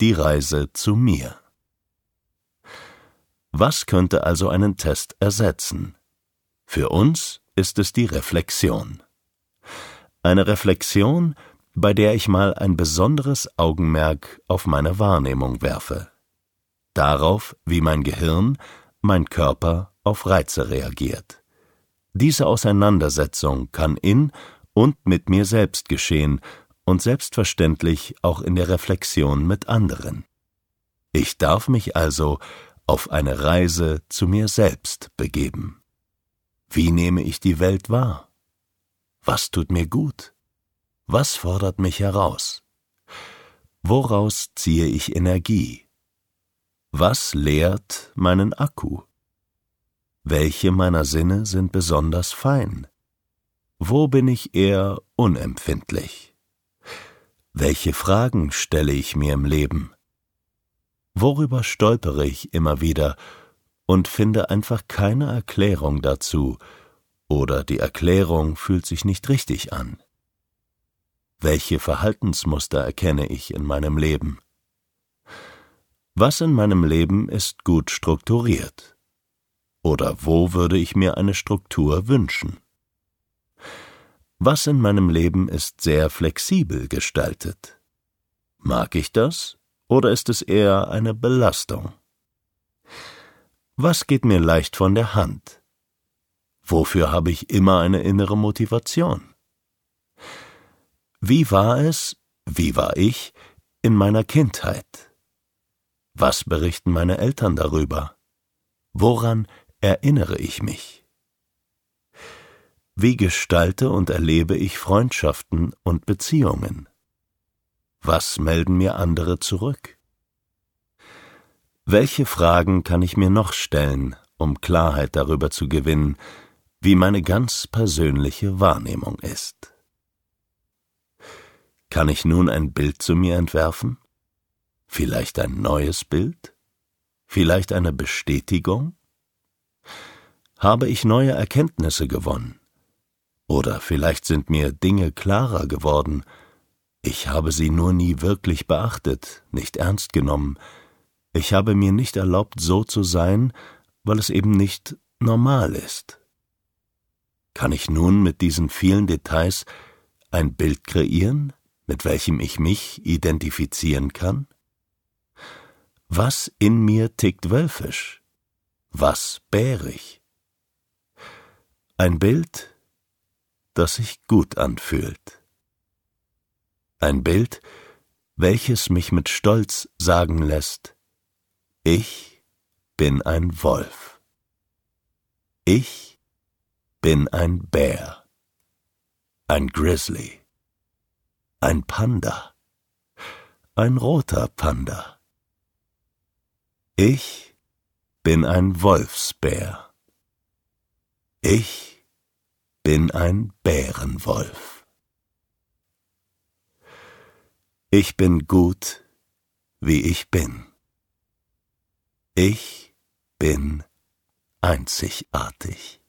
die Reise zu mir. Was könnte also einen Test ersetzen? Für uns ist es die Reflexion. Eine Reflexion, bei der ich mal ein besonderes Augenmerk auf meine Wahrnehmung werfe. Darauf, wie mein Gehirn, mein Körper auf Reize reagiert. Diese Auseinandersetzung kann in und mit mir selbst geschehen und selbstverständlich auch in der Reflexion mit anderen. Ich darf mich also auf eine Reise zu mir selbst begeben. Wie nehme ich die Welt wahr? Was tut mir gut? Was fordert mich heraus? Woraus ziehe ich Energie? Was leert meinen Akku? Welche meiner Sinne sind besonders fein? Wo bin ich eher unempfindlich? Welche Fragen stelle ich mir im Leben? Worüber stolpere ich immer wieder und finde einfach keine Erklärung dazu, oder die Erklärung fühlt sich nicht richtig an? Welche Verhaltensmuster erkenne ich in meinem Leben? Was in meinem Leben ist gut strukturiert? Oder wo würde ich mir eine Struktur wünschen? Was in meinem Leben ist sehr flexibel gestaltet? Mag ich das oder ist es eher eine Belastung? Was geht mir leicht von der Hand? Wofür habe ich immer eine innere Motivation? Wie war es, wie war ich in meiner Kindheit? Was berichten meine Eltern darüber? Woran erinnere ich mich? Wie gestalte und erlebe ich Freundschaften und Beziehungen? Was melden mir andere zurück? Welche Fragen kann ich mir noch stellen, um Klarheit darüber zu gewinnen, wie meine ganz persönliche Wahrnehmung ist? Kann ich nun ein Bild zu mir entwerfen? Vielleicht ein neues Bild? Vielleicht eine Bestätigung? Habe ich neue Erkenntnisse gewonnen? Oder vielleicht sind mir Dinge klarer geworden, ich habe sie nur nie wirklich beachtet, nicht ernst genommen, ich habe mir nicht erlaubt, so zu sein, weil es eben nicht normal ist. Kann ich nun mit diesen vielen Details ein Bild kreieren, mit welchem ich mich identifizieren kann? Was in mir tickt wölfisch? Was bärig? Ein Bild, das sich gut anfühlt. Ein Bild, welches mich mit Stolz sagen lässt, ich bin ein Wolf. Ich bin ein Bär, ein Grizzly, ein Panda, ein roter Panda. Ich bin ein Wolfsbär. Ich bin ein Bärenwolf. Ich bin gut, wie ich bin. Ich bin einzigartig.